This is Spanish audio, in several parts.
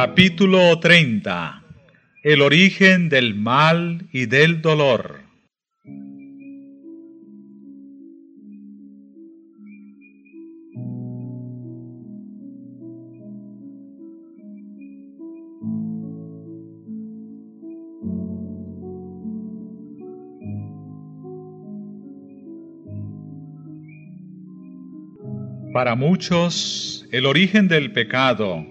Capítulo 30 El origen del mal y del dolor. Para muchos, el origen del pecado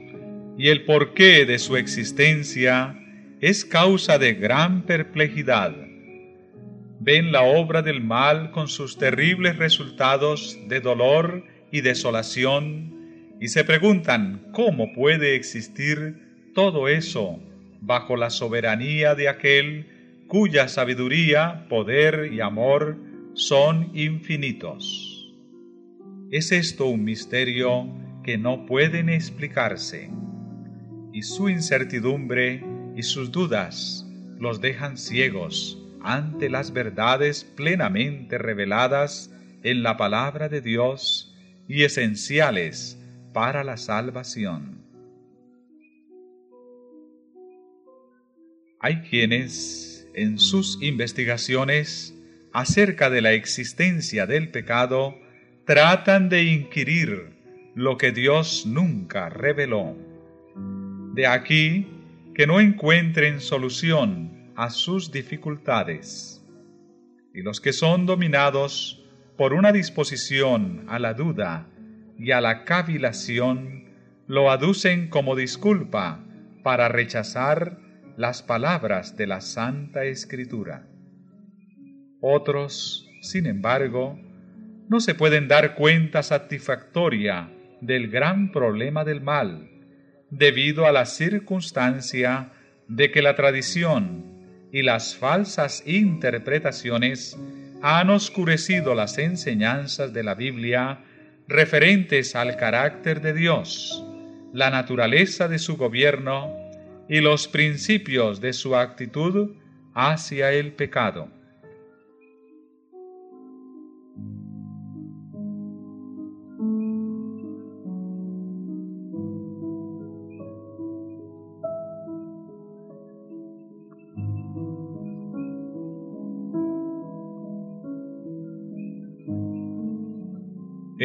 y el porqué de su existencia es causa de gran perplejidad. Ven la obra del mal con sus terribles resultados de dolor y desolación y se preguntan cómo puede existir todo eso bajo la soberanía de aquel cuya sabiduría, poder y amor son infinitos. Es esto un misterio que no pueden explicarse, y su incertidumbre y sus dudas los dejan ciegos ante las verdades plenamente reveladas en la palabra de Dios y esenciales para la salvación. Hay quienes, en sus investigaciones acerca de la existencia del pecado, tratan de inquirir lo que Dios nunca reveló. De aquí que no encuentren solución a sus dificultades. Y los que son dominados por una disposición a la duda y a la cavilación, lo aducen como disculpa para rechazar las palabras de la Santa Escritura. Otros, sin embargo, no se pueden dar cuenta satisfactoria del gran problema del mal, debido a la circunstancia de que la tradición y las falsas interpretaciones han oscurecido las enseñanzas de la Biblia referentes al carácter de Dios, la naturaleza de su gobierno y los principios de su actitud hacia el pecado.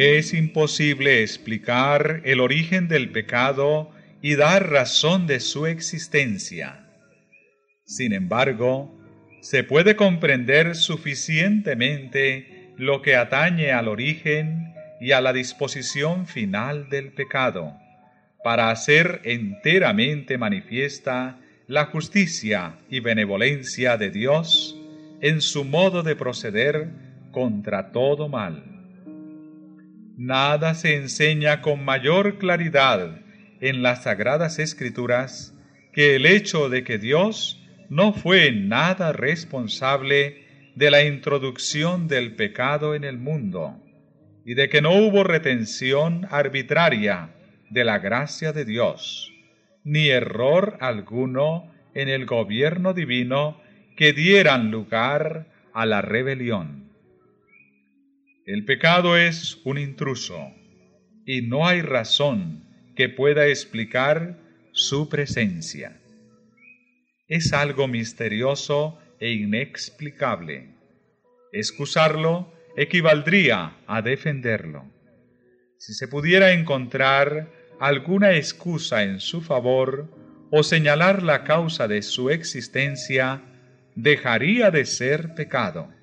Es imposible explicar el origen del pecado y dar razón de su existencia. Sin embargo, se puede comprender suficientemente lo que atañe al origen y a la disposición final del pecado, para hacer enteramente manifiesta la justicia y benevolencia de Dios en su modo de proceder contra todo mal. Nada se enseña con mayor claridad en las sagradas escrituras que el hecho de que Dios no fue nada responsable de la introducción del pecado en el mundo y de que no hubo retención arbitraria de la gracia de Dios, ni error alguno en el gobierno divino que dieran lugar a la rebelión. El pecado es un intruso y no hay razón que pueda explicar su presencia. Es algo misterioso e inexplicable. Excusarlo equivaldría a defenderlo. Si se pudiera encontrar alguna excusa en su favor o señalar la causa de su existencia, dejaría de ser pecado.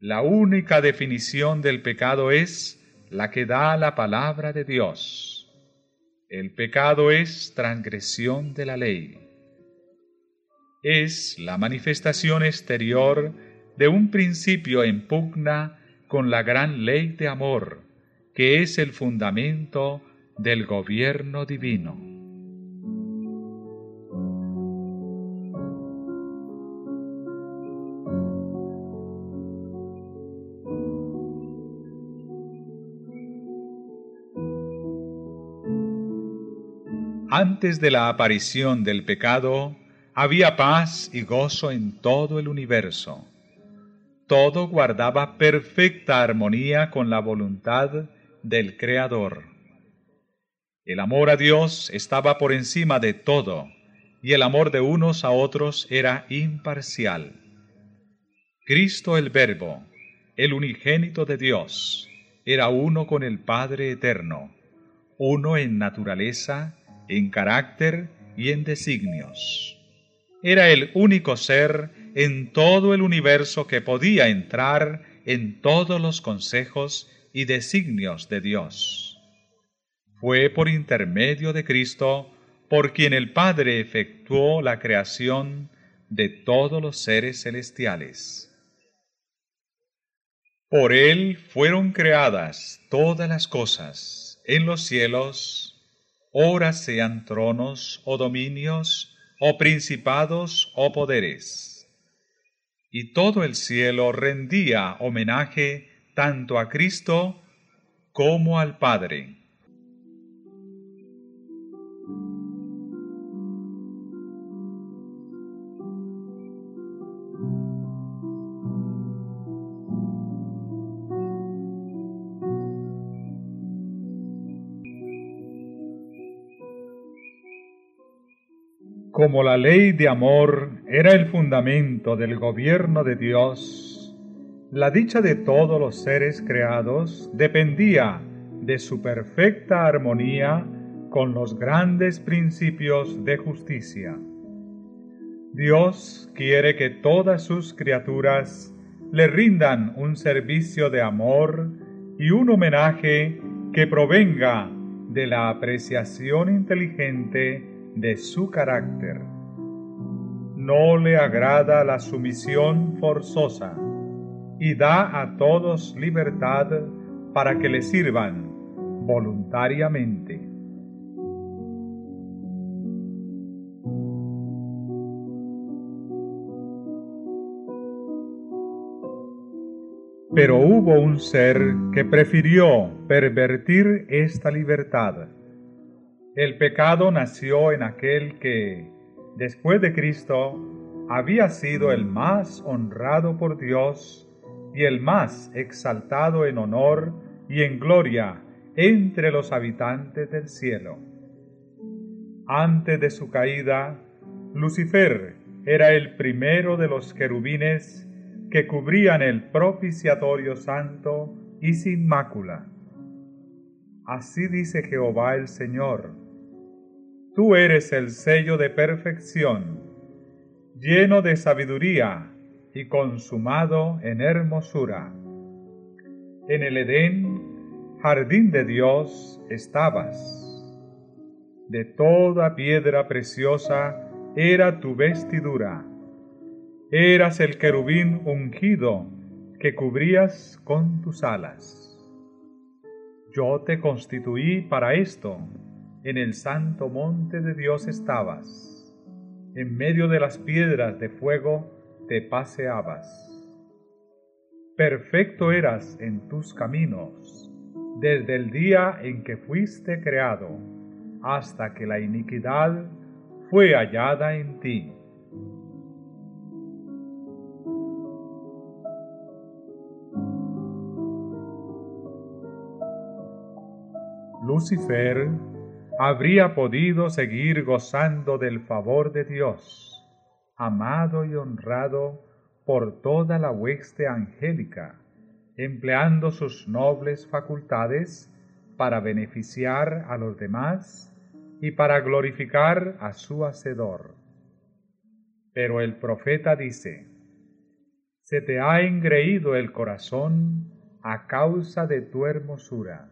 La única definición del pecado es la que da la palabra de Dios. El pecado es transgresión de la ley. Es la manifestación exterior de un principio en pugna con la gran ley de amor, que es el fundamento del gobierno divino. Antes de la aparición del pecado, había paz y gozo en todo el universo. Todo guardaba perfecta armonía con la voluntad del Creador. El amor a Dios estaba por encima de todo, y el amor de unos a otros era imparcial. Cristo el Verbo, el unigénito de Dios, era uno con el Padre eterno, uno en naturaleza, en carácter y en designios. Era el único ser en todo el universo que podía entrar en todos los consejos y designios de Dios. Fue por intermedio de Cristo por quien el Padre efectuó la creación de todos los seres celestiales. Por Él fueron creadas todas las cosas en los cielos, ora sean tronos o dominios, o principados o poderes. Y todo el cielo rendía homenaje tanto a Cristo como al Padre. Como la ley de amor era el fundamento del gobierno de Dios, la dicha de todos los seres creados dependía de su perfecta armonía con los grandes principios de justicia. Dios quiere que todas sus criaturas le rindan un servicio de amor y un homenaje que provenga de la apreciación inteligente de su carácter. No le agrada la sumisión forzosa y da a todos libertad para que le sirvan voluntariamente. Pero hubo un ser que prefirió pervertir esta libertad el pecado nació en aquel que, después de Cristo, había sido el más honrado por Dios y el más exaltado en honor y en gloria entre los habitantes del cielo. Antes de su caída, Lucifer era el primero de los querubines que cubrían el propiciatorio santo y sin mácula. Así dice Jehová el Señor, Tú eres el sello de perfección, lleno de sabiduría y consumado en hermosura. En el Edén, jardín de Dios, estabas. De toda piedra preciosa era tu vestidura. Eras el querubín ungido que cubrías con tus alas. Yo te constituí para esto en el santo monte de Dios estabas, en medio de las piedras de fuego te paseabas. Perfecto eras en tus caminos, desde el día en que fuiste creado, hasta que la iniquidad fue hallada en ti. Lucifer habría podido seguir gozando del favor de Dios, amado y honrado por toda la hueste angélica, empleando sus nobles facultades para beneficiar a los demás y para glorificar a su Hacedor. Pero el profeta dice, se te ha engreído el corazón a causa de tu hermosura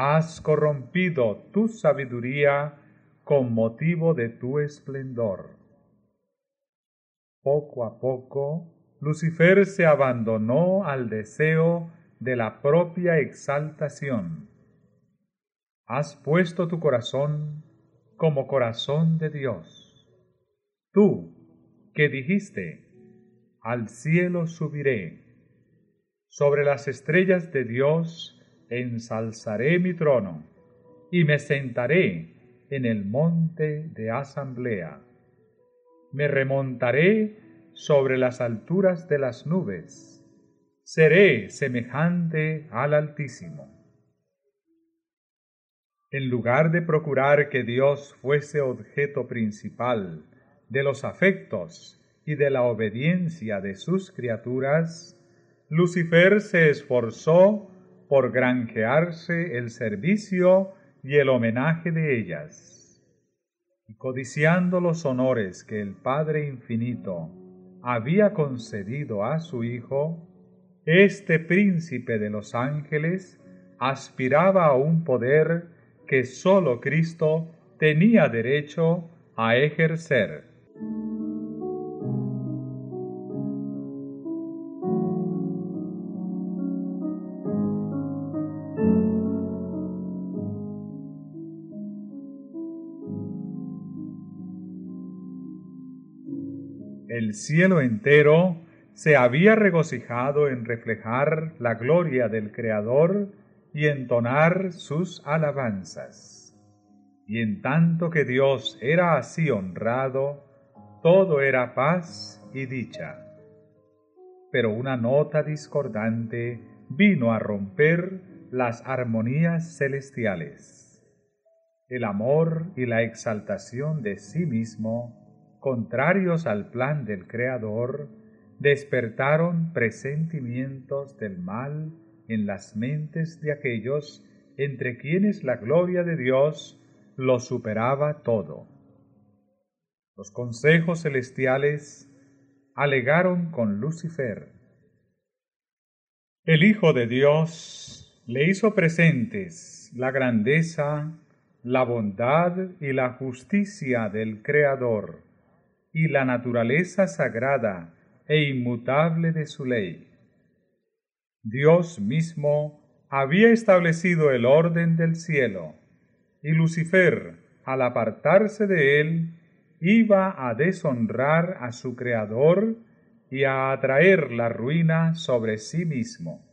has corrompido tu sabiduría con motivo de tu esplendor. Poco a poco, Lucifer se abandonó al deseo de la propia exaltación. Has puesto tu corazón como corazón de Dios. Tú, que dijiste, al cielo subiré, sobre las estrellas de Dios ensalzaré mi trono y me sentaré en el monte de asamblea. Me remontaré sobre las alturas de las nubes. Seré semejante al Altísimo. En lugar de procurar que Dios fuese objeto principal de los afectos y de la obediencia de sus criaturas, Lucifer se esforzó por granjearse el servicio y el homenaje de ellas. Y codiciando los honores que el Padre Infinito había concedido a su Hijo, este príncipe de los ángeles aspiraba a un poder que sólo Cristo tenía derecho a ejercer. El cielo entero se había regocijado en reflejar la gloria del Creador y entonar sus alabanzas. Y en tanto que Dios era así honrado, todo era paz y dicha. Pero una nota discordante vino a romper las armonías celestiales. El amor y la exaltación de sí mismo, contrarios al plan del Creador, despertaron presentimientos del mal en las mentes de aquellos entre quienes la gloria de Dios lo superaba todo. Los consejos celestiales alegaron con Lucifer. El Hijo de Dios le hizo presentes la grandeza, la bondad y la justicia del Creador y la naturaleza sagrada e inmutable de su ley. Dios mismo había establecido el orden del cielo, y Lucifer, al apartarse de él, iba a deshonrar a su Creador y a atraer la ruina sobre sí mismo.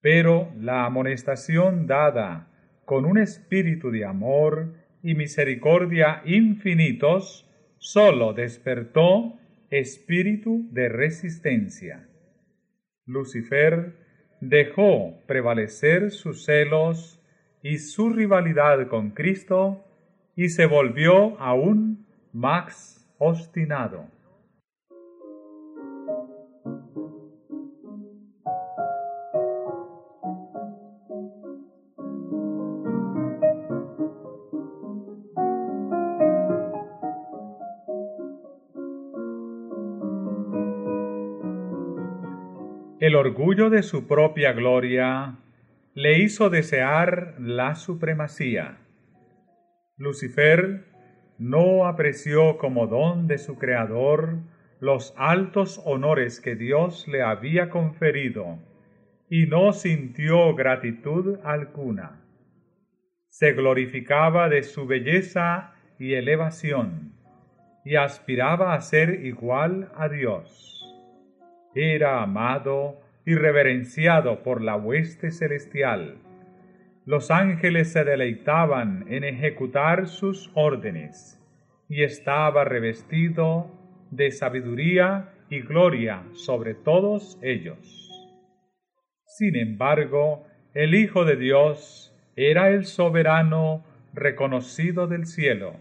Pero la amonestación dada con un espíritu de amor y misericordia infinitos sólo despertó espíritu de resistencia. Lucifer dejó prevalecer sus celos y su rivalidad con Cristo y se volvió aún más obstinado. Orgullo de su propia gloria le hizo desear la supremacía. Lucifer no apreció como don de su Creador los altos honores que Dios le había conferido y no sintió gratitud alguna. Se glorificaba de su belleza y elevación y aspiraba a ser igual a Dios era amado y reverenciado por la hueste celestial. Los ángeles se deleitaban en ejecutar sus órdenes, y estaba revestido de sabiduría y gloria sobre todos ellos. Sin embargo, el Hijo de Dios era el soberano reconocido del cielo,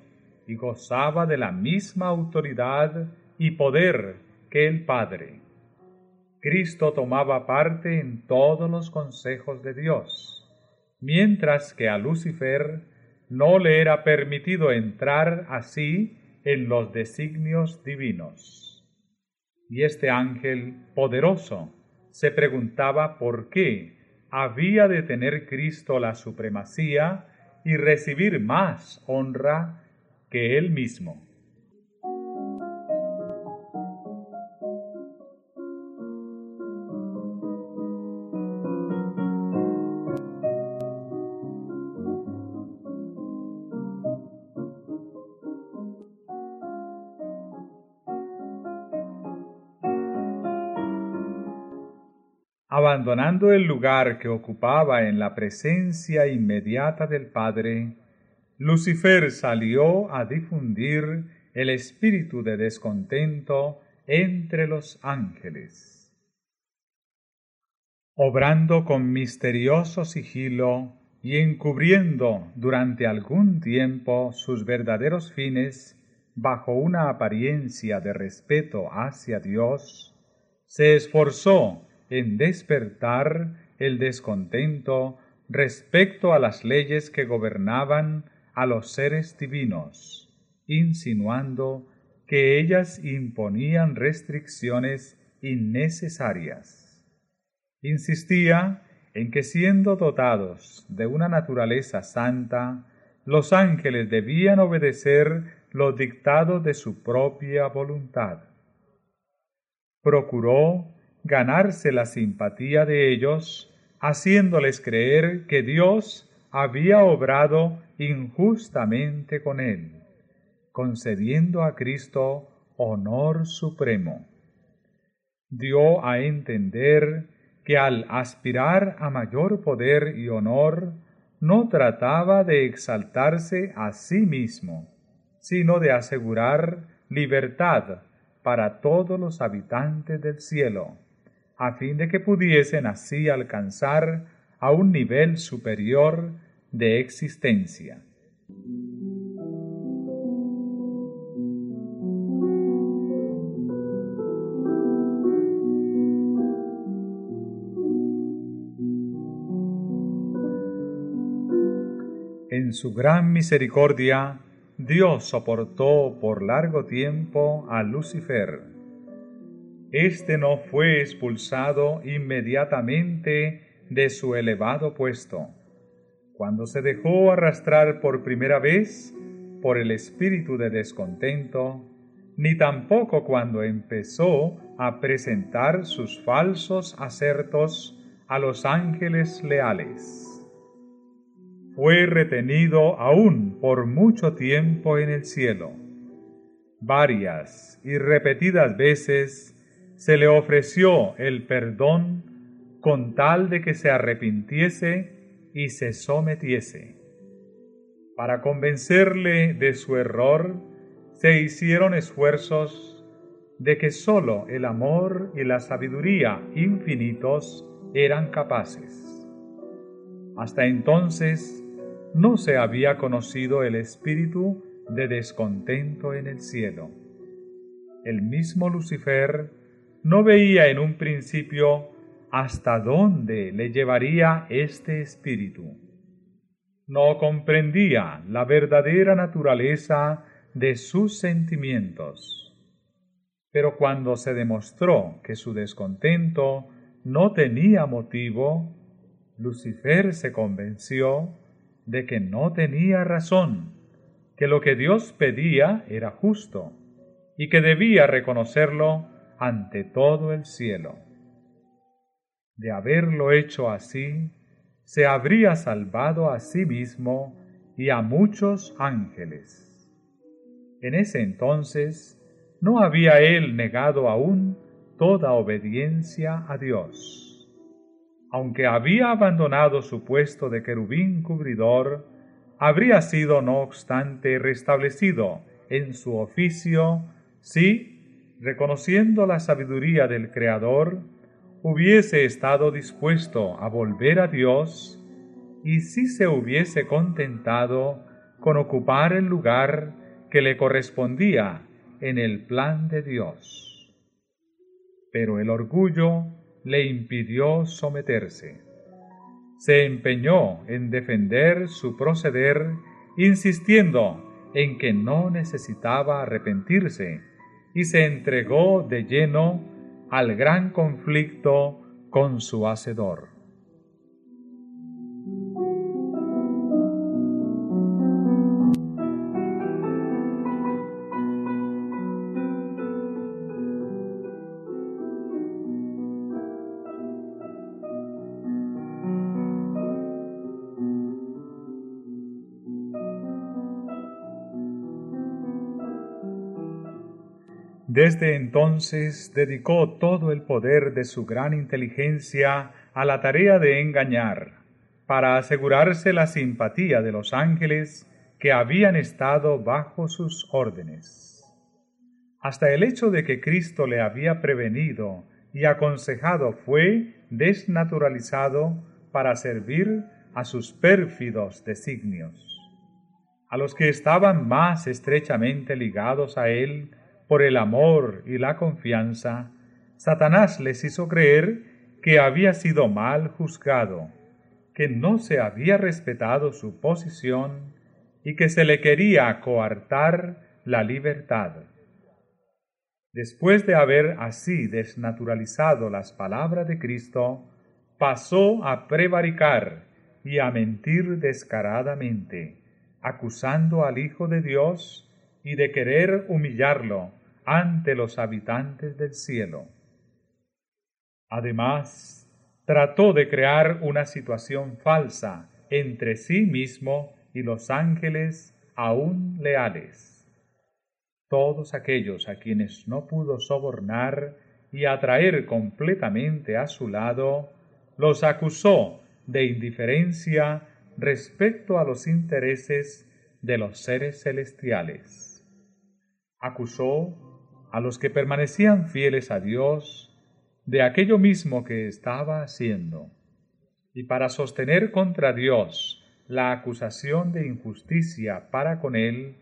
y gozaba de la misma autoridad y poder que el Padre. Cristo tomaba parte en todos los consejos de Dios, mientras que a Lucifer no le era permitido entrar así en los designios divinos. Y este ángel poderoso se preguntaba por qué había de tener Cristo la supremacía y recibir más honra que él mismo. Abandonando el lugar que ocupaba en la presencia inmediata del Padre, Lucifer salió a difundir el espíritu de descontento entre los ángeles. Obrando con misterioso sigilo y encubriendo durante algún tiempo sus verdaderos fines bajo una apariencia de respeto hacia Dios, se esforzó en despertar el descontento respecto a las leyes que gobernaban a los seres divinos, insinuando que ellas imponían restricciones innecesarias. Insistía en que siendo dotados de una naturaleza santa, los ángeles debían obedecer los dictados de su propia voluntad. Procuró ganarse la simpatía de ellos, haciéndoles creer que Dios había obrado injustamente con él, concediendo a Cristo honor supremo. Dio a entender que al aspirar a mayor poder y honor, no trataba de exaltarse a sí mismo, sino de asegurar libertad para todos los habitantes del cielo, a fin de que pudiesen así alcanzar a un nivel superior de existencia. En su gran misericordia, Dios soportó por largo tiempo a Lucifer. Este no fue expulsado inmediatamente de su elevado puesto. Cuando se dejó arrastrar por primera vez por el espíritu de descontento, ni tampoco cuando empezó a presentar sus falsos acertos a los ángeles leales fue retenido aún por mucho tiempo en el cielo. Varias y repetidas veces se le ofreció el perdón con tal de que se arrepintiese y se sometiese. Para convencerle de su error, se hicieron esfuerzos de que sólo el amor y la sabiduría infinitos eran capaces. Hasta entonces, no se había conocido el espíritu de descontento en el cielo. El mismo Lucifer no veía en un principio hasta dónde le llevaría este espíritu. No comprendía la verdadera naturaleza de sus sentimientos. Pero cuando se demostró que su descontento no tenía motivo, Lucifer se convenció de que no tenía razón, que lo que Dios pedía era justo y que debía reconocerlo ante todo el cielo. De haberlo hecho así, se habría salvado a sí mismo y a muchos ángeles. En ese entonces no había él negado aún toda obediencia a Dios aunque había abandonado su puesto de querubín cubridor, habría sido no obstante restablecido en su oficio si, reconociendo la sabiduría del Creador, hubiese estado dispuesto a volver a Dios y si se hubiese contentado con ocupar el lugar que le correspondía en el plan de Dios. Pero el orgullo le impidió someterse. Se empeñó en defender su proceder, insistiendo en que no necesitaba arrepentirse, y se entregó de lleno al gran conflicto con su Hacedor. Desde entonces dedicó todo el poder de su gran inteligencia a la tarea de engañar, para asegurarse la simpatía de los ángeles que habían estado bajo sus órdenes. Hasta el hecho de que Cristo le había prevenido y aconsejado fue desnaturalizado para servir a sus pérfidos designios. A los que estaban más estrechamente ligados a él por el amor y la confianza, Satanás les hizo creer que había sido mal juzgado, que no se había respetado su posición y que se le quería coartar la libertad. Después de haber así desnaturalizado las palabras de Cristo, pasó a prevaricar y a mentir descaradamente, acusando al Hijo de Dios y de querer humillarlo ante los habitantes del cielo. Además, trató de crear una situación falsa entre sí mismo y los ángeles aún leales. Todos aquellos a quienes no pudo sobornar y atraer completamente a su lado, los acusó de indiferencia respecto a los intereses de los seres celestiales. Acusó a los que permanecían fieles a Dios de aquello mismo que estaba haciendo, y para sostener contra Dios la acusación de injusticia para con él,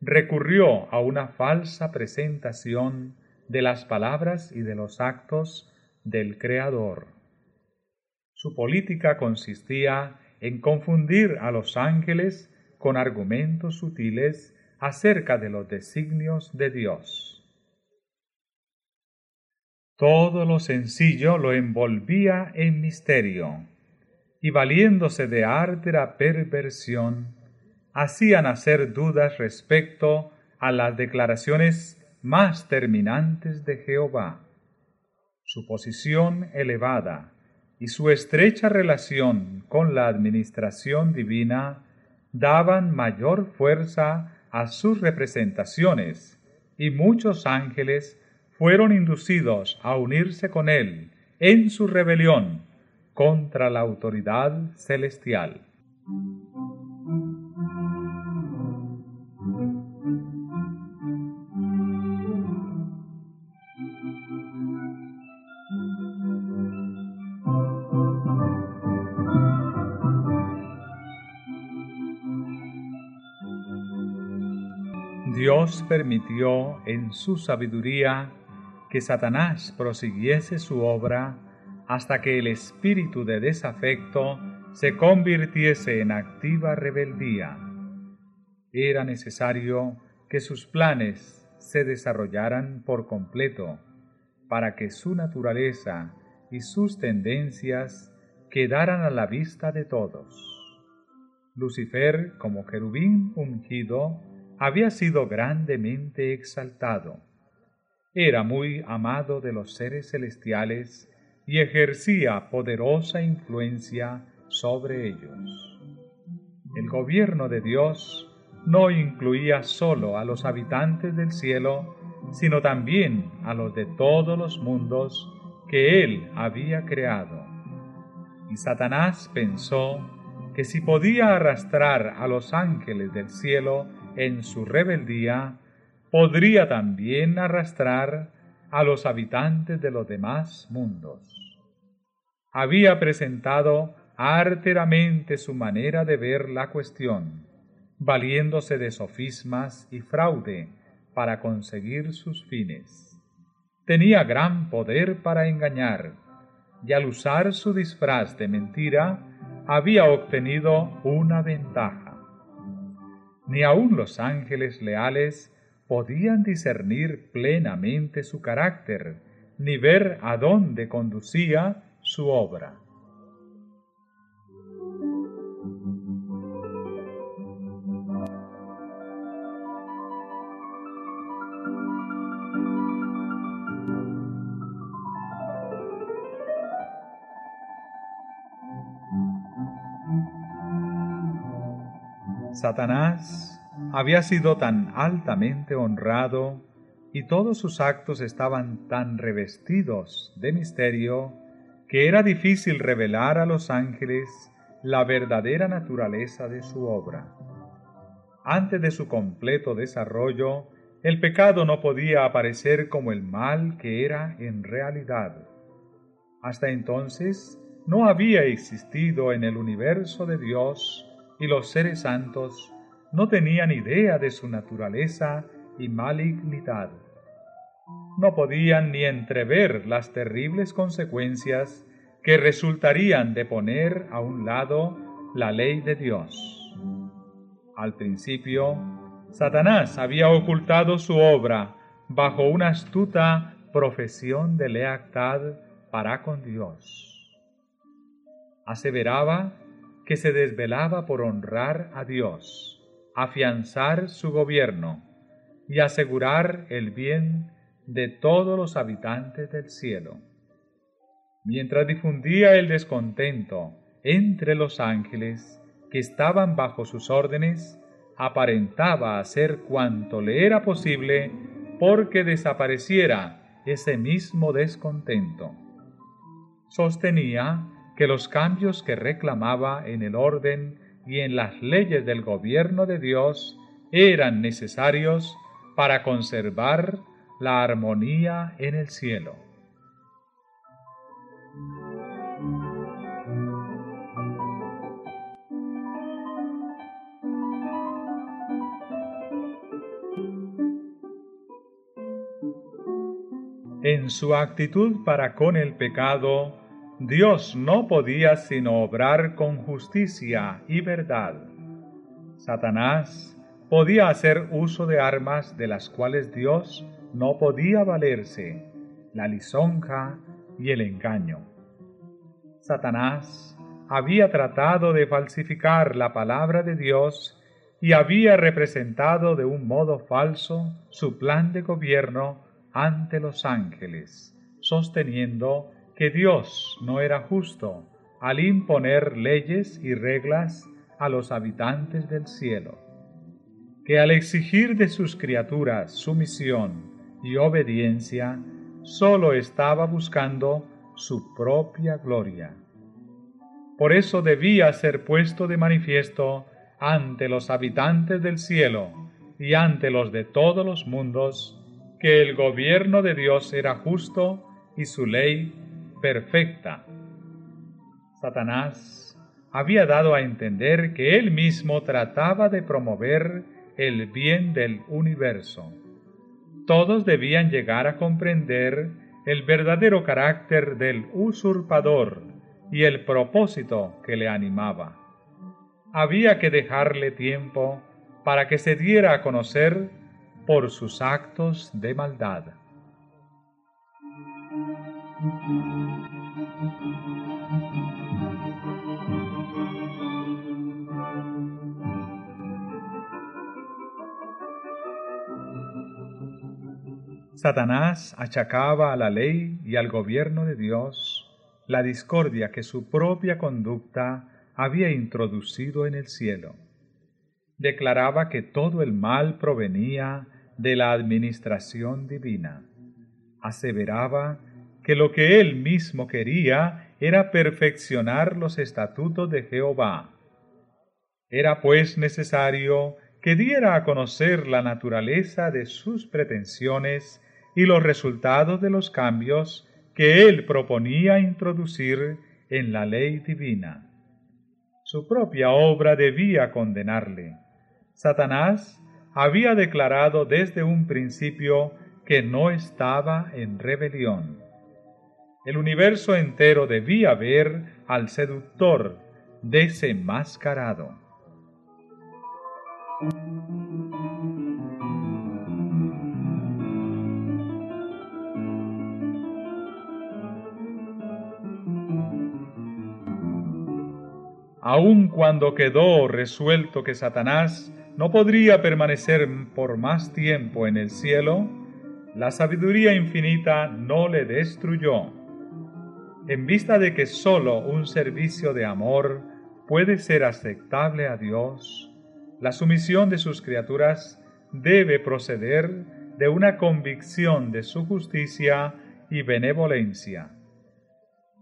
recurrió a una falsa presentación de las palabras y de los actos del Creador. Su política consistía en confundir a los ángeles con argumentos sutiles acerca de los designios de Dios. Todo lo sencillo lo envolvía en misterio y valiéndose de ártera perversión, hacían hacer dudas respecto a las declaraciones más terminantes de Jehová. Su posición elevada y su estrecha relación con la administración divina daban mayor fuerza a sus representaciones, y muchos ángeles fueron inducidos a unirse con él en su rebelión contra la autoridad celestial. Dios permitió en su sabiduría que Satanás prosiguiese su obra hasta que el espíritu de desafecto se convirtiese en activa rebeldía. Era necesario que sus planes se desarrollaran por completo para que su naturaleza y sus tendencias quedaran a la vista de todos. Lucifer, como querubín ungido, había sido grandemente exaltado. Era muy amado de los seres celestiales y ejercía poderosa influencia sobre ellos. El gobierno de Dios no incluía sólo a los habitantes del cielo, sino también a los de todos los mundos que él había creado. Y Satanás pensó que si podía arrastrar a los ángeles del cielo en su rebeldía, podría también arrastrar a los habitantes de los demás mundos. Había presentado arteramente su manera de ver la cuestión, valiéndose de sofismas y fraude para conseguir sus fines. Tenía gran poder para engañar, y al usar su disfraz de mentira, había obtenido una ventaja. Ni aun los ángeles leales podían discernir plenamente su carácter, ni ver a dónde conducía su obra. Satanás había sido tan altamente honrado y todos sus actos estaban tan revestidos de misterio que era difícil revelar a los ángeles la verdadera naturaleza de su obra. Antes de su completo desarrollo, el pecado no podía aparecer como el mal que era en realidad. Hasta entonces, no había existido en el universo de Dios y los seres santos no tenían idea de su naturaleza y malignidad. No podían ni entrever las terribles consecuencias que resultarían de poner a un lado la ley de Dios. Al principio, Satanás había ocultado su obra bajo una astuta profesión de lealtad para con Dios. Aseveraba que se desvelaba por honrar a Dios, afianzar su gobierno y asegurar el bien de todos los habitantes del cielo. Mientras difundía el descontento entre los ángeles que estaban bajo sus órdenes, aparentaba hacer cuanto le era posible porque desapareciera ese mismo descontento. Sostenía que los cambios que reclamaba en el orden y en las leyes del gobierno de Dios eran necesarios para conservar la armonía en el cielo. En su actitud para con el pecado, Dios no podía sino obrar con justicia y verdad. Satanás podía hacer uso de armas de las cuales Dios no podía valerse, la lisonja y el engaño. Satanás había tratado de falsificar la palabra de Dios y había representado de un modo falso su plan de gobierno ante los ángeles, sosteniendo que Dios no era justo al imponer leyes y reglas a los habitantes del cielo, que al exigir de sus criaturas sumisión y obediencia, sólo estaba buscando su propia gloria. Por eso debía ser puesto de manifiesto ante los habitantes del cielo y ante los de todos los mundos, que el gobierno de Dios era justo y su ley perfecta. Satanás había dado a entender que él mismo trataba de promover el bien del universo. Todos debían llegar a comprender el verdadero carácter del usurpador y el propósito que le animaba. Había que dejarle tiempo para que se diera a conocer por sus actos de maldad. Satanás achacaba a la ley y al gobierno de Dios la discordia que su propia conducta había introducido en el cielo. Declaraba que todo el mal provenía de la administración divina. Aseveraba que lo que él mismo quería era perfeccionar los estatutos de Jehová. Era pues necesario que diera a conocer la naturaleza de sus pretensiones y los resultados de los cambios que él proponía introducir en la ley divina. Su propia obra debía condenarle. Satanás había declarado desde un principio que no estaba en rebelión. El universo entero debía ver al seductor desenmascarado. aun cuando quedó resuelto que Satanás no podría permanecer por más tiempo en el cielo, la sabiduría infinita no le destruyó. En vista de que sólo un servicio de amor puede ser aceptable a Dios, la sumisión de sus criaturas debe proceder de una convicción de su justicia y benevolencia.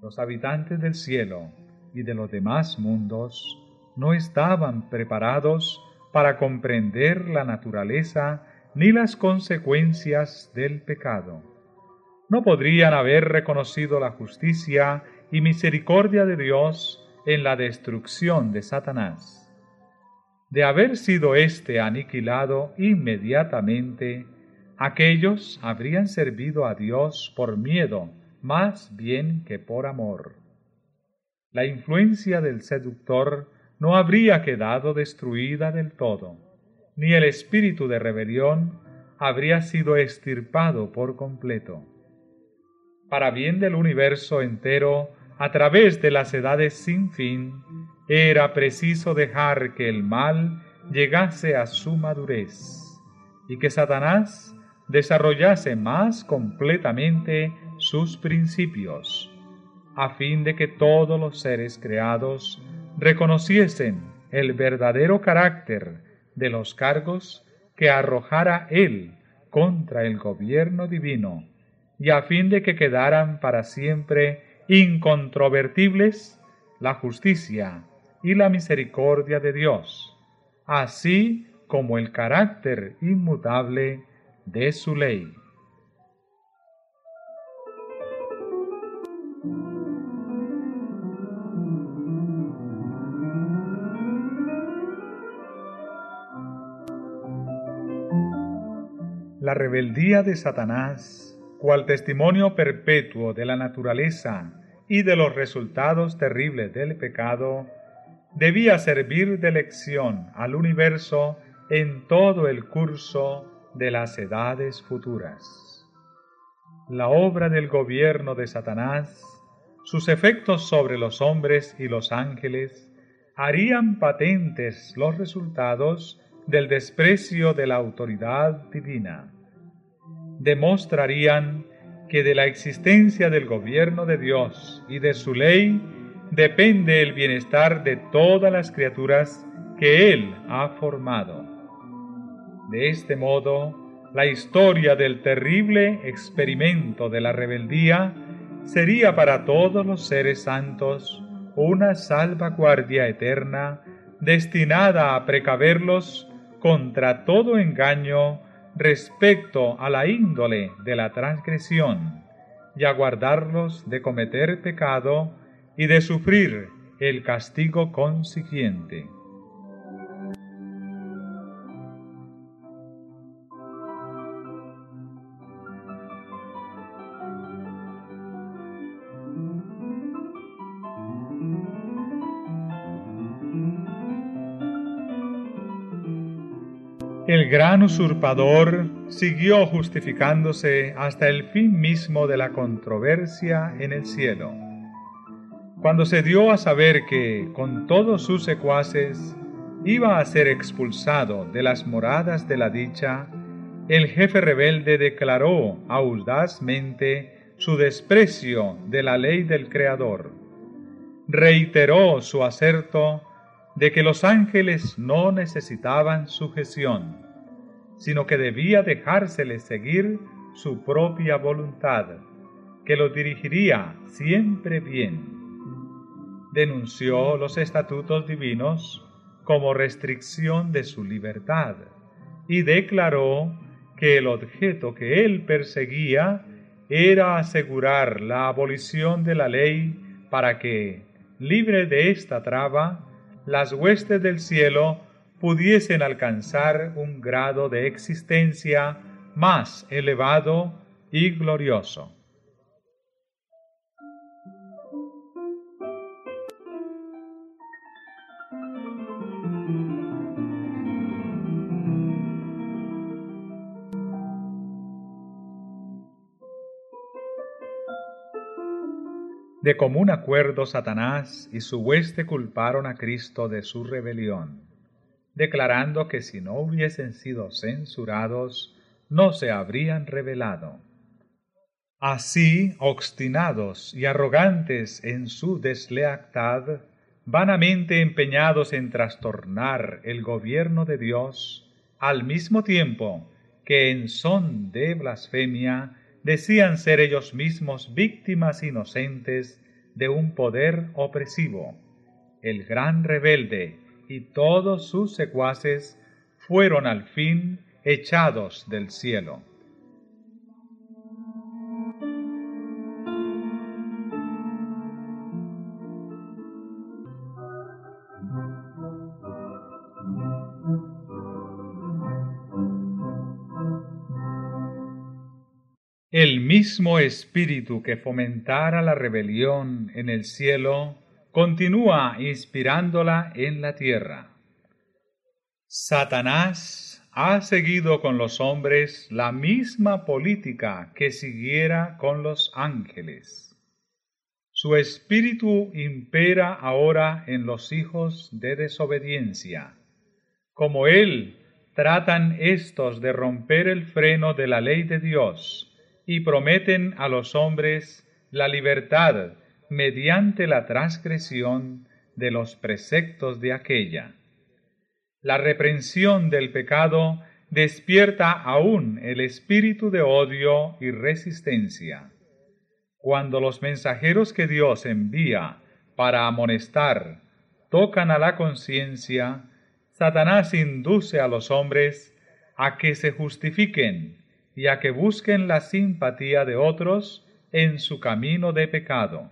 Los habitantes del cielo, y de los demás mundos no estaban preparados para comprender la naturaleza ni las consecuencias del pecado. No podrían haber reconocido la justicia y misericordia de Dios en la destrucción de Satanás. De haber sido éste aniquilado inmediatamente, aquellos habrían servido a Dios por miedo más bien que por amor. La influencia del seductor no habría quedado destruida del todo, ni el espíritu de rebelión habría sido extirpado por completo. Para bien del universo entero, a través de las edades sin fin, era preciso dejar que el mal llegase a su madurez y que Satanás desarrollase más completamente sus principios, a fin de que todos los seres creados reconociesen el verdadero carácter de los cargos que arrojara él contra el gobierno divino, y a fin de que quedaran para siempre incontrovertibles la justicia, y la misericordia de Dios, así como el carácter inmutable de su ley. La rebeldía de Satanás, cual testimonio perpetuo de la naturaleza y de los resultados terribles del pecado, debía servir de lección al universo en todo el curso de las edades futuras. La obra del gobierno de Satanás, sus efectos sobre los hombres y los ángeles, harían patentes los resultados del desprecio de la autoridad divina. Demostrarían que de la existencia del gobierno de Dios y de su ley depende el bienestar de todas las criaturas que Él ha formado. De este modo, la historia del terrible experimento de la rebeldía sería para todos los seres santos una salvaguardia eterna destinada a precaverlos contra todo engaño respecto a la índole de la transgresión y a guardarlos de cometer pecado y de sufrir el castigo consiguiente. Gran usurpador siguió justificándose hasta el fin mismo de la controversia en el cielo cuando se dio a saber que, con todos sus secuaces, iba a ser expulsado de las moradas de la dicha, el jefe rebelde declaró audazmente su desprecio de la ley del Creador. Reiteró su aserto de que los ángeles no necesitaban sujeción, sino que debía dejárseles seguir su propia voluntad, que los dirigiría siempre bien. Denunció los estatutos divinos como restricción de su libertad y declaró que el objeto que él perseguía era asegurar la abolición de la ley para que, libre de esta traba, las huestes del cielo pudiesen alcanzar un grado de existencia más elevado y glorioso. De común acuerdo Satanás y su hueste culparon a Cristo de su rebelión, declarando que si no hubiesen sido censurados, no se habrían rebelado. Así, obstinados y arrogantes en su deslealtad, vanamente empeñados en trastornar el gobierno de Dios, al mismo tiempo que en son de blasfemia decían ser ellos mismos víctimas inocentes de un poder opresivo. El gran rebelde y todos sus secuaces fueron al fin echados del cielo. El mismo espíritu que fomentara la rebelión en el cielo continúa inspirándola en la tierra. Satanás ha seguido con los hombres la misma política que siguiera con los ángeles. Su espíritu impera ahora en los hijos de desobediencia. Como él, tratan éstos de romper el freno de la ley de Dios y prometen a los hombres la libertad mediante la transgresión de los preceptos de aquella. La reprensión del pecado despierta aún el espíritu de odio y resistencia. Cuando los mensajeros que Dios envía para amonestar tocan a la conciencia, Satanás induce a los hombres a que se justifiquen y a que busquen la simpatía de otros en su camino de pecado.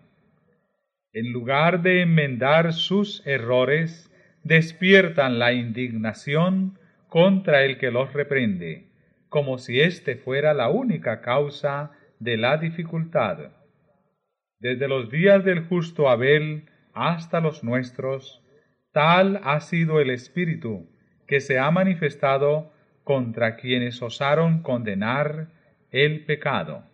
En lugar de enmendar sus errores, despiertan la indignación contra el que los reprende, como si éste fuera la única causa de la dificultad. Desde los días del justo Abel hasta los nuestros, tal ha sido el espíritu que se ha manifestado contra quienes osaron condenar el pecado.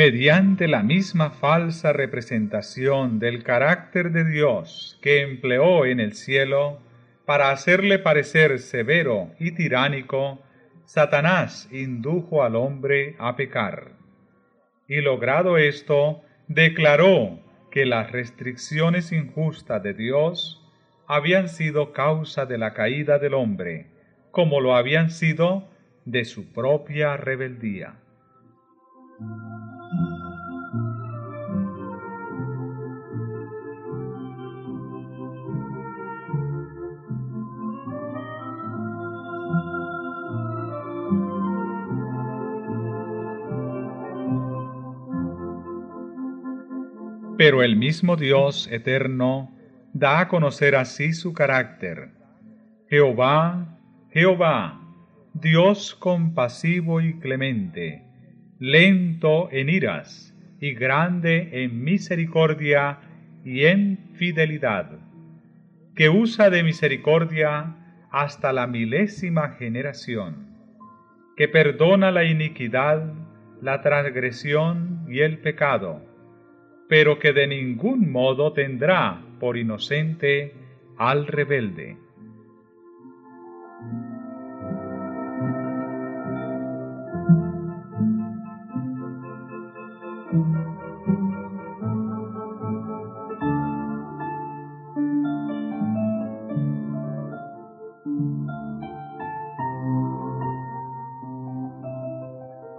Mediante la misma falsa representación del carácter de Dios que empleó en el cielo para hacerle parecer severo y tiránico, Satanás indujo al hombre a pecar. Y logrado esto, declaró que las restricciones injustas de Dios habían sido causa de la caída del hombre, como lo habían sido de su propia rebeldía. Pero el mismo Dios eterno da a conocer así su carácter. Jehová, Jehová, Dios compasivo y clemente, lento en iras y grande en misericordia y en fidelidad, que usa de misericordia hasta la milésima generación, que perdona la iniquidad, la transgresión y el pecado, pero que de ningún modo tendrá por inocente al rebelde.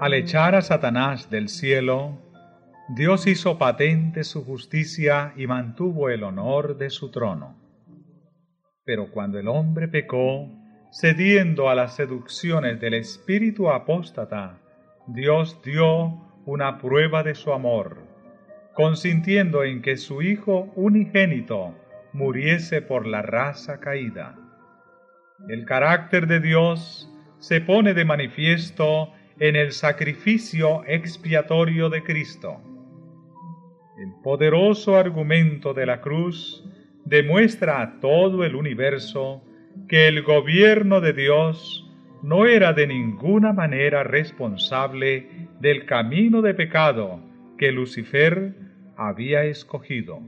Al echar a Satanás del cielo, Dios hizo patente su justicia y mantuvo el honor de su trono. Pero cuando el hombre pecó, cediendo a las seducciones del espíritu apóstata, Dios dio una prueba de su amor, consintiendo en que su Hijo unigénito muriese por la raza caída. El carácter de Dios se pone de manifiesto en el sacrificio expiatorio de Cristo. El poderoso argumento de la cruz demuestra a todo el universo que el gobierno de Dios no era de ninguna manera responsable del camino de pecado que Lucifer había escogido.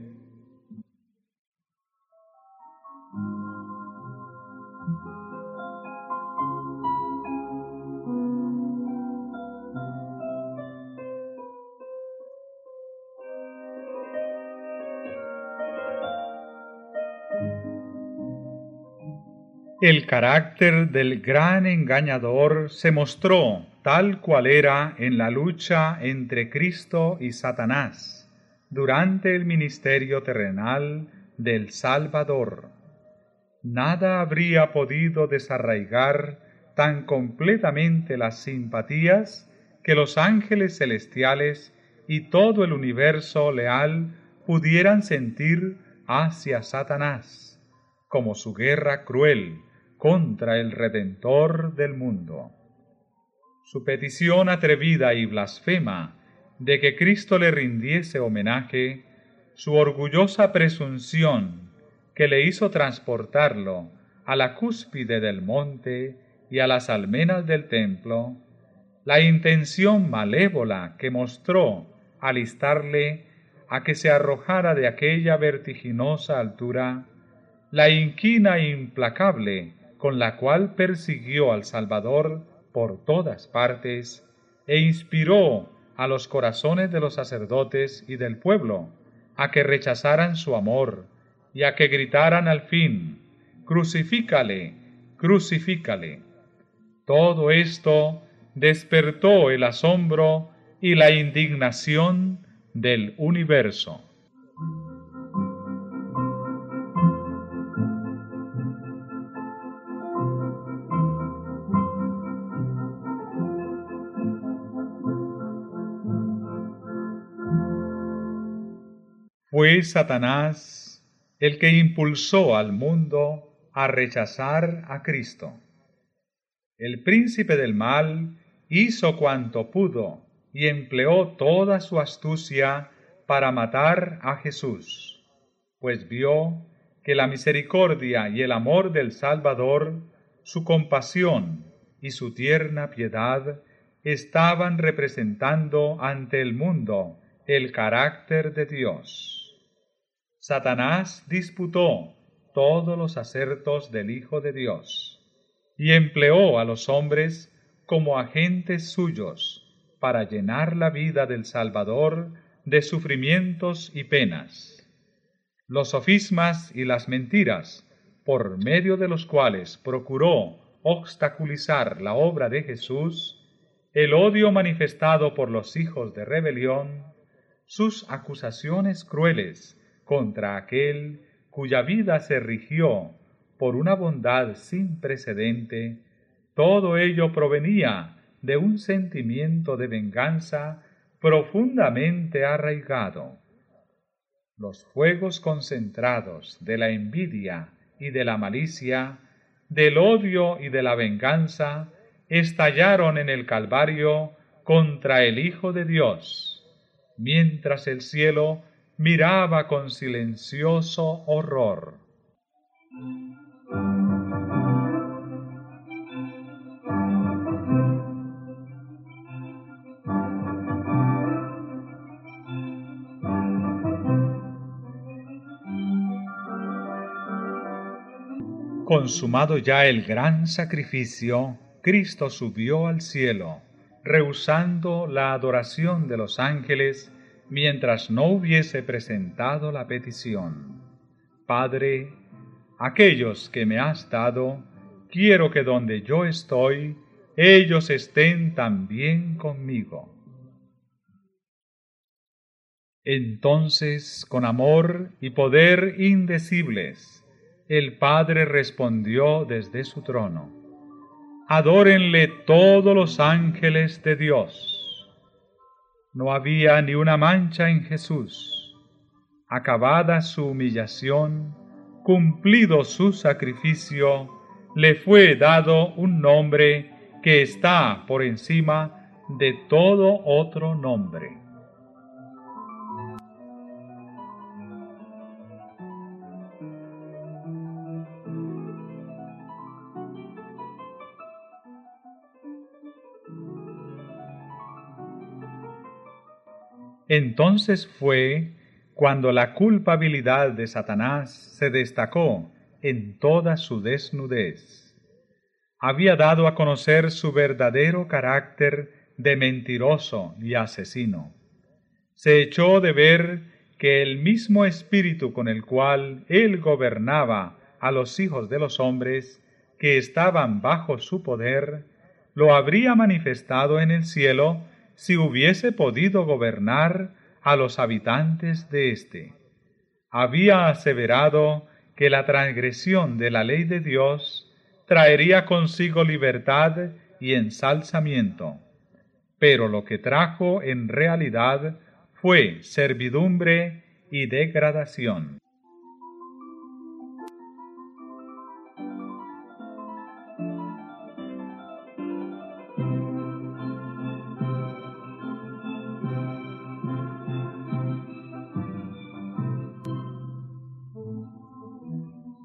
El carácter del gran engañador se mostró tal cual era en la lucha entre Cristo y Satanás durante el ministerio terrenal del Salvador. nada habría podido desarraigar tan completamente las simpatías que los ángeles celestiales y todo el universo leal pudieran sentir hacia Satanás, como su guerra cruel contra el Redentor del mundo. Su petición atrevida y blasfema de que Cristo le rindiese homenaje, su orgullosa presunción que le hizo transportarlo a la cúspide del monte y a las almenas del templo, la intención malévola que mostró alistarle a que se arrojara de aquella vertiginosa altura, la inquina implacable con la cual persiguió al Salvador por todas partes e inspiró a los corazones de los sacerdotes y del pueblo a que rechazaran su amor y a que gritaran al fin, crucifícale, crucifícale. Todo esto despertó el asombro y la indignación del universo. Fue Satanás el que impulsó al mundo a rechazar a Cristo. El príncipe del mal hizo cuanto pudo y empleó toda su astucia para matar a Jesús, pues vio que la misericordia y el amor del Salvador, su compasión y su tierna piedad estaban representando ante el mundo el carácter de Dios. Satanás disputó todos los acertos del Hijo de Dios y empleó a los hombres como agentes suyos para llenar la vida del Salvador de sufrimientos y penas. Los sofismas y las mentiras, por medio de los cuales procuró obstaculizar la obra de Jesús, el odio manifestado por los hijos de rebelión, sus acusaciones crueles contra aquel cuya vida se rigió por una bondad sin precedente, todo ello provenía de un sentimiento de venganza profundamente arraigado. Los fuegos concentrados de la envidia y de la malicia, del odio y de la venganza, estallaron en el Calvario contra el Hijo de Dios, mientras el cielo miraba con silencioso horror. Consumado ya el gran sacrificio, Cristo subió al cielo, rehusando la adoración de los ángeles mientras no hubiese presentado la petición. Padre, aquellos que me has dado, quiero que donde yo estoy, ellos estén también conmigo. Entonces, con amor y poder indecibles, el Padre respondió desde su trono, Adórenle todos los ángeles de Dios. No había ni una mancha en Jesús. Acabada su humillación, cumplido su sacrificio, le fue dado un nombre que está por encima de todo otro nombre Entonces fue cuando la culpabilidad de Satanás se destacó en toda su desnudez. Había dado a conocer su verdadero carácter de mentiroso y asesino. Se echó de ver que el mismo espíritu con el cual él gobernaba a los hijos de los hombres que estaban bajo su poder, lo habría manifestado en el cielo si hubiese podido gobernar a los habitantes de éste. Había aseverado que la transgresión de la ley de Dios traería consigo libertad y ensalzamiento, pero lo que trajo en realidad fue servidumbre y degradación.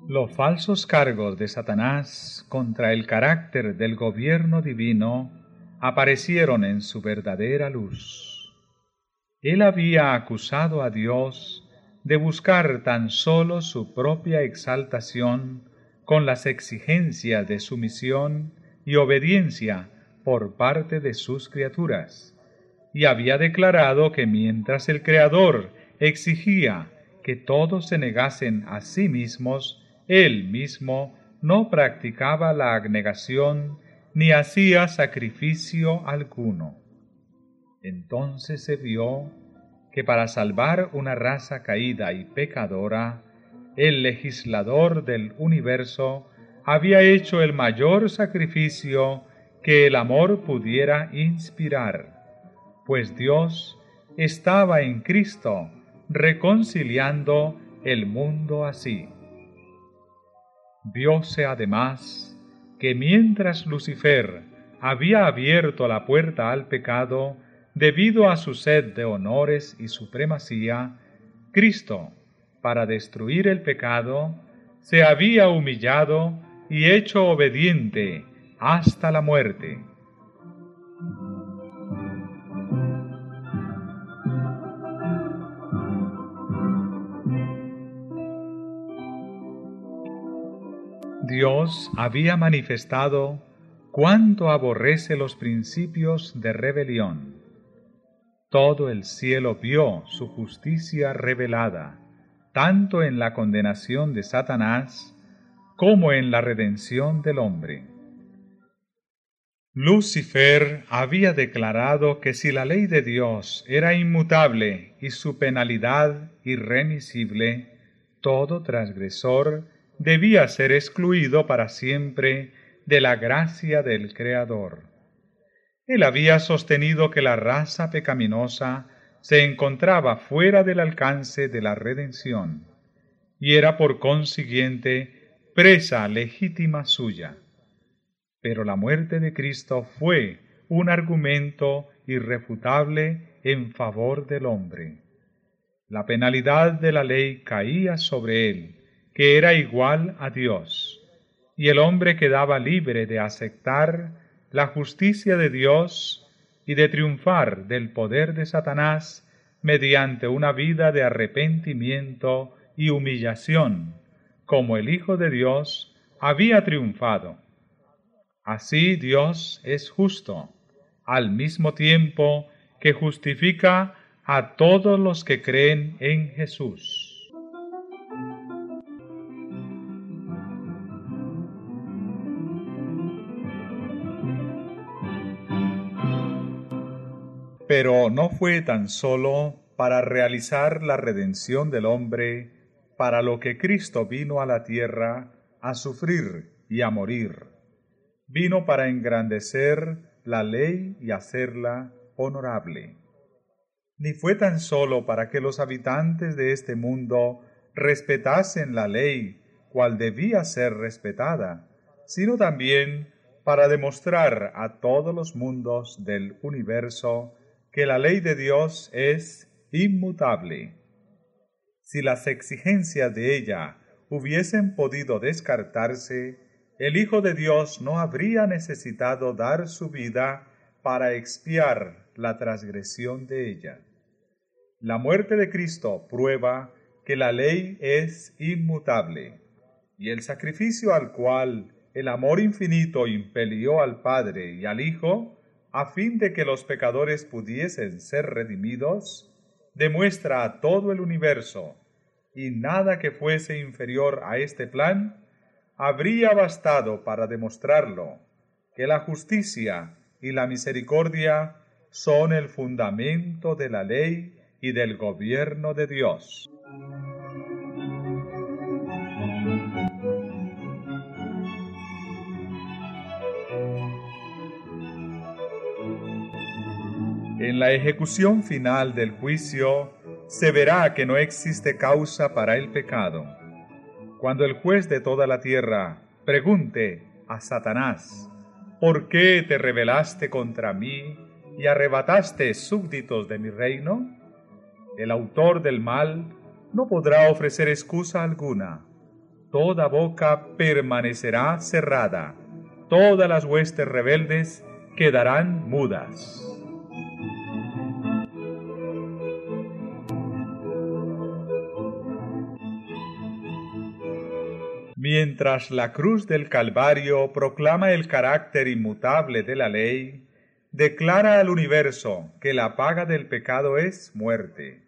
Los falsos cargos de Satanás contra el carácter del gobierno divino aparecieron en su verdadera luz. Él había acusado a Dios de buscar tan solo su propia exaltación con las exigencias de sumisión y obediencia por parte de sus criaturas, y había declarado que mientras el Creador exigía que todos se negasen a sí mismos, él mismo no practicaba la abnegación ni hacía sacrificio alguno. Entonces se vio que para salvar una raza caída y pecadora, el legislador del universo había hecho el mayor sacrificio que el amor pudiera inspirar, pues Dios estaba en Cristo reconciliando el mundo así. Vióse además que mientras Lucifer había abierto la puerta al pecado debido a su sed de honores y supremacía, Cristo, para destruir el pecado, se había humillado y hecho obediente hasta la muerte Dios había manifestado cuánto aborrece los principios de rebelión. Todo el cielo vio su justicia revelada, tanto en la condenación de Satanás como en la redención del hombre. Lucifer había declarado que si la ley de Dios era inmutable y su penalidad irremisible, todo transgresor debía ser excluido para siempre de la gracia del Creador. Él había sostenido que la raza pecaminosa se encontraba fuera del alcance de la redención, y era por consiguiente presa legítima suya. Pero la muerte de Cristo fue un argumento irrefutable en favor del hombre. La penalidad de la ley caía sobre él, que era igual a Dios, y el hombre quedaba libre de aceptar la justicia de Dios y de triunfar del poder de Satanás mediante una vida de arrepentimiento y humillación, como el Hijo de Dios había triunfado. Así Dios es justo, al mismo tiempo que justifica a todos los que creen en Jesús. Pero no fue tan solo para realizar la redención del hombre para lo que Cristo vino a la tierra a sufrir y a morir. Vino para engrandecer la ley y hacerla honorable. Ni fue tan solo para que los habitantes de este mundo respetasen la ley cual debía ser respetada, sino también para demostrar a todos los mundos del universo que la ley de Dios es inmutable. Si las exigencias de ella hubiesen podido descartarse, el Hijo de Dios no habría necesitado dar su vida para expiar la transgresión de ella. La muerte de Cristo prueba que la ley es inmutable, y el sacrificio al cual el amor infinito impelió al Padre y al Hijo a fin de que los pecadores pudiesen ser redimidos, demuestra a todo el universo, y nada que fuese inferior a este plan habría bastado para demostrarlo, que la justicia y la misericordia son el fundamento de la ley y del gobierno de Dios. En la ejecución final del juicio se verá que no existe causa para el pecado. Cuando el juez de toda la tierra pregunte a Satanás, ¿por qué te rebelaste contra mí y arrebataste súbditos de mi reino? El autor del mal no podrá ofrecer excusa alguna. Toda boca permanecerá cerrada. Todas las huestes rebeldes quedarán mudas. Mientras la cruz del Calvario proclama el carácter inmutable de la ley, declara al universo que la paga del pecado es muerte.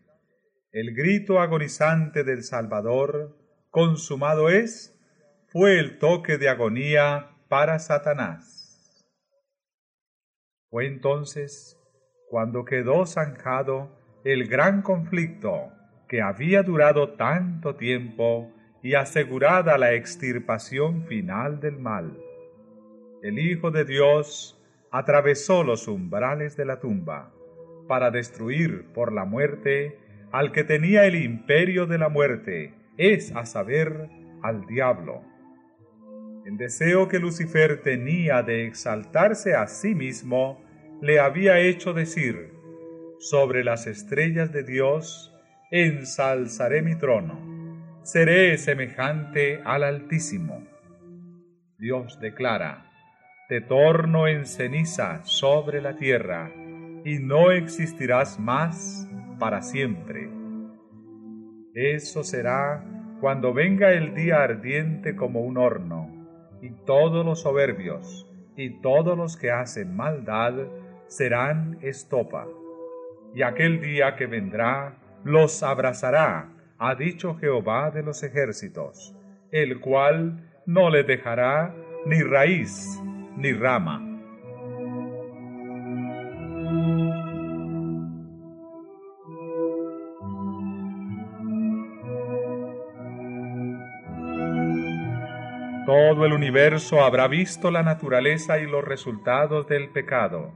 El grito agonizante del Salvador, consumado es, fue el toque de agonía para Satanás. Fue entonces cuando quedó zanjado el gran conflicto que había durado tanto tiempo y asegurada la extirpación final del mal. El Hijo de Dios atravesó los umbrales de la tumba para destruir por la muerte al que tenía el imperio de la muerte, es a saber, al diablo. El deseo que Lucifer tenía de exaltarse a sí mismo le había hecho decir, sobre las estrellas de Dios ensalzaré mi trono seré semejante al Altísimo. Dios declara, te torno en ceniza sobre la tierra, y no existirás más para siempre. Eso será cuando venga el día ardiente como un horno, y todos los soberbios y todos los que hacen maldad serán estopa. Y aquel día que vendrá los abrazará ha dicho Jehová de los ejércitos, el cual no le dejará ni raíz ni rama. Todo el universo habrá visto la naturaleza y los resultados del pecado,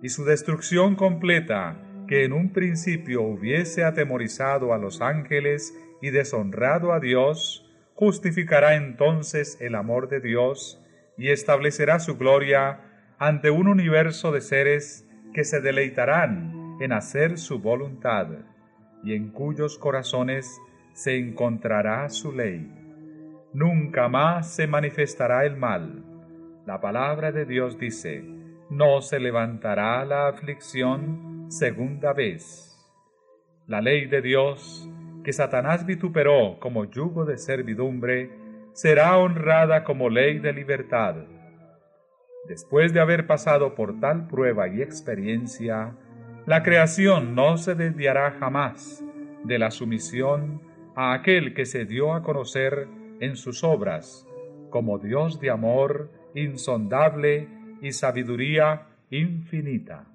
y su destrucción completa que en un principio hubiese atemorizado a los ángeles y deshonrado a Dios, justificará entonces el amor de Dios y establecerá su gloria ante un universo de seres que se deleitarán en hacer su voluntad y en cuyos corazones se encontrará su ley. Nunca más se manifestará el mal. La palabra de Dios dice, no se levantará la aflicción segunda vez. La ley de Dios, que Satanás vituperó como yugo de servidumbre, será honrada como ley de libertad. Después de haber pasado por tal prueba y experiencia, la creación no se desviará jamás de la sumisión a aquel que se dio a conocer en sus obras como Dios de amor insondable y sabiduría infinita.